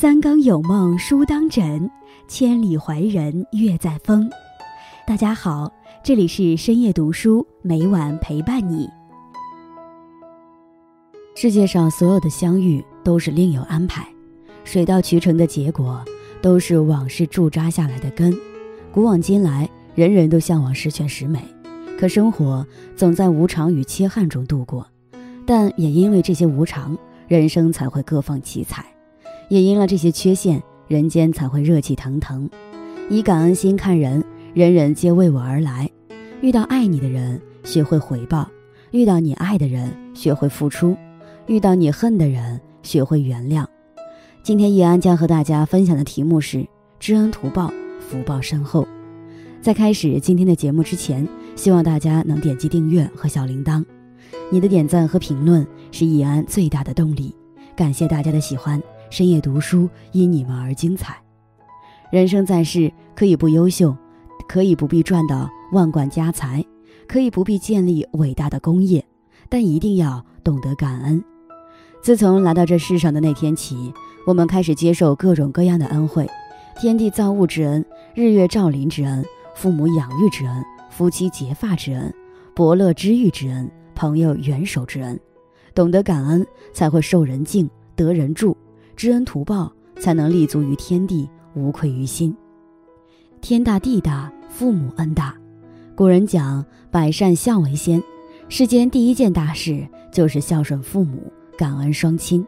三更有梦书当枕，千里怀人月在风。大家好，这里是深夜读书，每晚陪伴你。世界上所有的相遇都是另有安排，水到渠成的结果都是往事驻扎下来的根。古往今来，人人都向往十全十美，可生活总在无常与切憾中度过。但也因为这些无常，人生才会各放奇彩；也因了这些缺陷，人间才会热气腾腾。以感恩心看人，人人皆为我而来。遇到爱你的人，学会回报；遇到你爱的人，学会付出；遇到你恨的人，学会原谅。今天叶安将和大家分享的题目是：知恩图报，福报深厚。在开始今天的节目之前，希望大家能点击订阅和小铃铛。你的点赞和评论是易安最大的动力，感谢大家的喜欢。深夜读书因你们而精彩。人生在世，可以不优秀，可以不必赚到万贯家财，可以不必建立伟大的功业，但一定要懂得感恩。自从来到这世上的那天起，我们开始接受各种各样的恩惠：天地造物之恩，日月照临之恩，父母养育之恩，夫妻结发之恩，伯乐知遇之恩。朋友援手之恩，懂得感恩才会受人敬得人助，知恩图报才能立足于天地无愧于心。天大地大，父母恩大。古人讲百善孝为先，世间第一件大事就是孝顺父母，感恩双亲。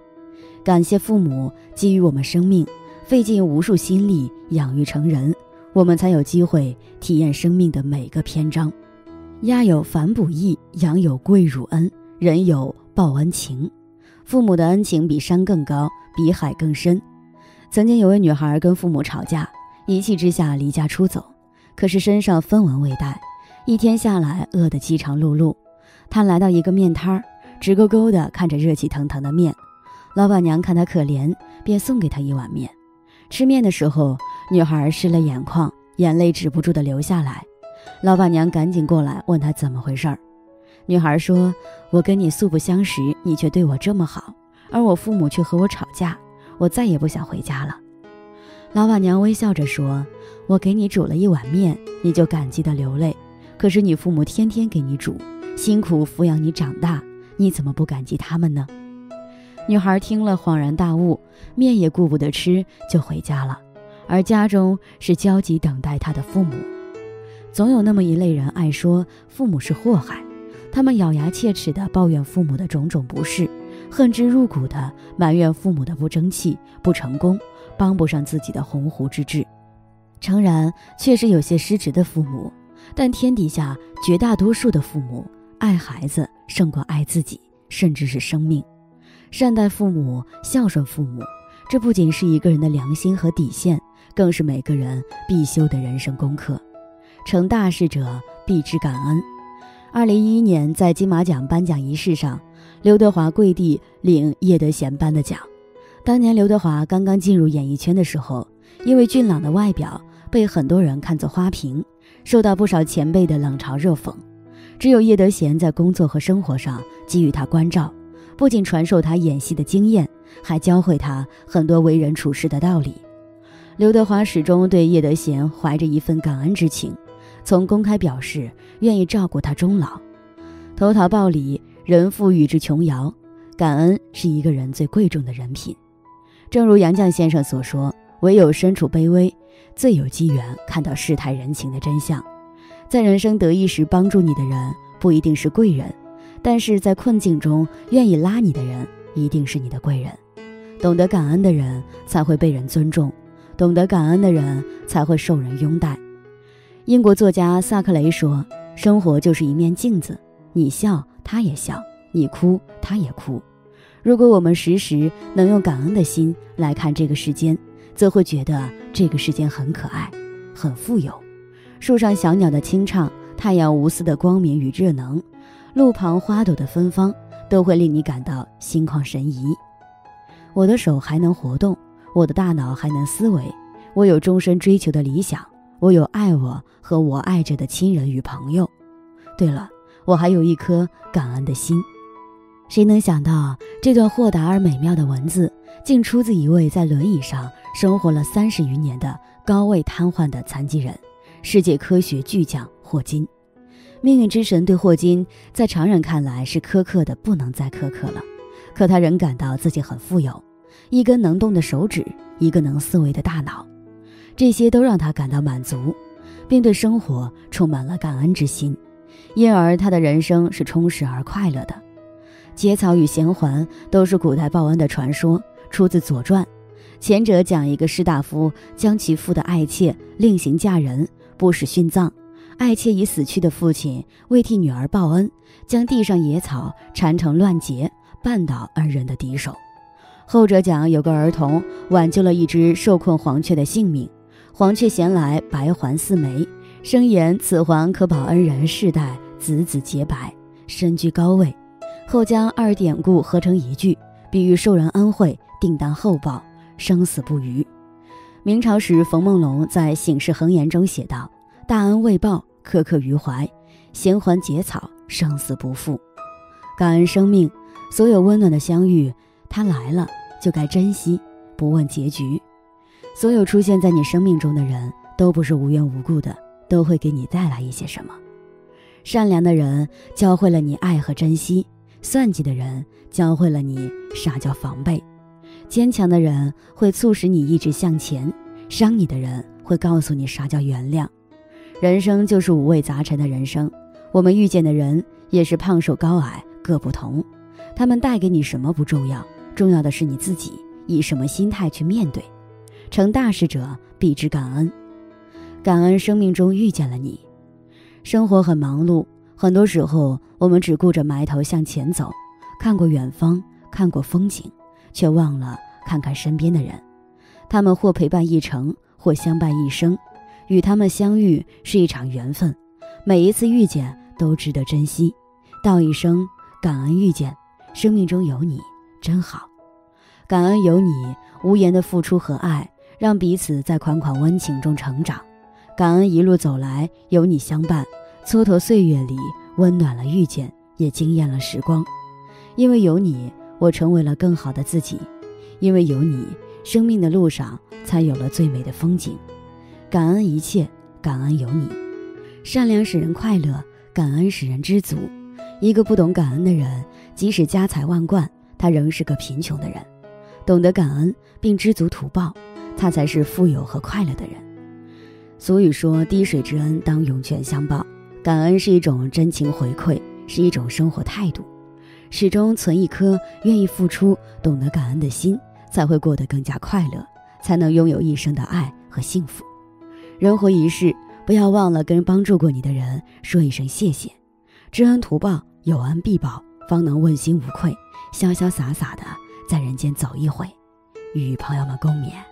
感谢父母给予我们生命，费尽无数心力养育成人，我们才有机会体验生命的每个篇章。鸭有反哺义，羊有跪乳恩，人有报恩情。父母的恩情比山更高，比海更深。曾经有位女孩跟父母吵架，一气之下离家出走，可是身上分文未带，一天下来饿得饥肠辘辘。她来到一个面摊儿，直勾勾地看着热气腾腾的面。老板娘看她可怜，便送给她一碗面。吃面的时候，女孩湿了眼眶，眼泪止不住地流下来。老板娘赶紧过来问她怎么回事儿。女孩说：“我跟你素不相识，你却对我这么好，而我父母却和我吵架，我再也不想回家了。”老板娘微笑着说：“我给你煮了一碗面，你就感激的流泪。可是你父母天天给你煮，辛苦抚养你长大，你怎么不感激他们呢？”女孩听了恍然大悟，面也顾不得吃，就回家了。而家中是焦急等待她的父母。总有那么一类人爱说父母是祸害，他们咬牙切齿地抱怨父母的种种不是，恨之入骨地埋怨父母的不争气、不成功，帮不上自己的鸿鹄之志。诚然，确实有些失职的父母，但天底下绝大多数的父母爱孩子胜过爱自己，甚至是生命。善待父母、孝顺父母，这不仅是一个人的良心和底线，更是每个人必修的人生功课。成大事者必知感恩。二零一一年，在金马奖颁奖仪式上，刘德华跪地领叶德娴颁的奖。当年刘德华刚刚进入演艺圈的时候，因为俊朗的外表被很多人看作花瓶，受到不少前辈的冷嘲热讽。只有叶德娴在工作和生活上给予他关照，不仅传授他演戏的经验，还教会他很多为人处事的道理。刘德华始终对叶德娴怀着一份感恩之情。从公开表示愿意照顾他终老，投桃报李，人富与之琼瑶。感恩是一个人最贵重的人品。正如杨绛先生所说：“唯有身处卑微，最有机缘看到世态人情的真相。在人生得意时帮助你的人不一定是贵人，但是在困境中愿意拉你的人一定是你的贵人。懂得感恩的人才会被人尊重，懂得感恩的人才会受人拥戴。”英国作家萨克雷说：“生活就是一面镜子，你笑，他也笑；你哭，他也哭。如果我们时时能用感恩的心来看这个世间，则会觉得这个世间很可爱，很富有。树上小鸟的清唱，太阳无私的光明与热能，路旁花朵的芬芳，都会令你感到心旷神怡。我的手还能活动，我的大脑还能思维，我有终身追求的理想。”我有爱我和我爱着的亲人与朋友。对了，我还有一颗感恩的心。谁能想到这段豁达而美妙的文字，竟出自一位在轮椅上生活了三十余年的高位瘫痪的残疾人——世界科学巨匠霍金。命运之神对霍金在常人看来是苛刻的不能再苛刻了，可他仍感到自己很富有：一根能动的手指，一个能思维的大脑，这些都让他感到满足，并对生活充满了感恩之心，因而他的人生是充实而快乐的。结草与衔环都是古代报恩的传说，出自《左传》。前者讲一个士大夫将其父的爱妾另行嫁人，不使殉葬，爱妾以死去的父亲为替女儿报恩，将地上野草缠成乱结，绊倒恩人的敌手。后者讲有个儿童挽救了一只受困黄雀的性命，黄雀衔来白环四枚，声言此环可保恩人世代子子洁白，身居高位。后将二典故合成一句，比喻受人恩惠，定当厚报，生死不渝。明朝时，冯梦龙在《醒世恒言》中写道：“大恩未报，刻刻于怀；衔环结草，生死不负。感恩生命，所有温暖的相遇，他来了就该珍惜，不问结局。所有出现在你生命中的人，都不是无缘无故的，都会给你带来一些什么。善良的人教会了你爱和珍惜。”算计的人教会了你啥叫防备，坚强的人会促使你一直向前，伤你的人会告诉你啥叫原谅。人生就是五味杂陈的人生，我们遇见的人也是胖瘦高矮各不同，他们带给你什么不重要，重要的是你自己以什么心态去面对。成大事者必知感恩，感恩生命中遇见了你。生活很忙碌。很多时候，我们只顾着埋头向前走，看过远方，看过风景，却忘了看看身边的人。他们或陪伴一程，或相伴一生。与他们相遇是一场缘分，每一次遇见都值得珍惜。道一声感恩遇见，生命中有你真好。感恩有你无言的付出和爱，让彼此在款款温情中成长。感恩一路走来有你相伴。蹉跎岁月里，温暖了遇见，也惊艳了时光。因为有你，我成为了更好的自己；因为有你，生命的路上才有了最美的风景。感恩一切，感恩有你。善良使人快乐，感恩使人知足。一个不懂感恩的人，即使家财万贯，他仍是个贫穷的人。懂得感恩并知足图报，他才是富有和快乐的人。俗语说：“滴水之恩，当涌泉相报。”感恩是一种真情回馈，是一种生活态度。始终存一颗愿意付出、懂得感恩的心，才会过得更加快乐，才能拥有一生的爱和幸福。人活一世，不要忘了跟帮助过你的人说一声谢谢。知恩图报，有恩必报，方能问心无愧，潇潇洒洒的在人间走一回。与朋友们共勉。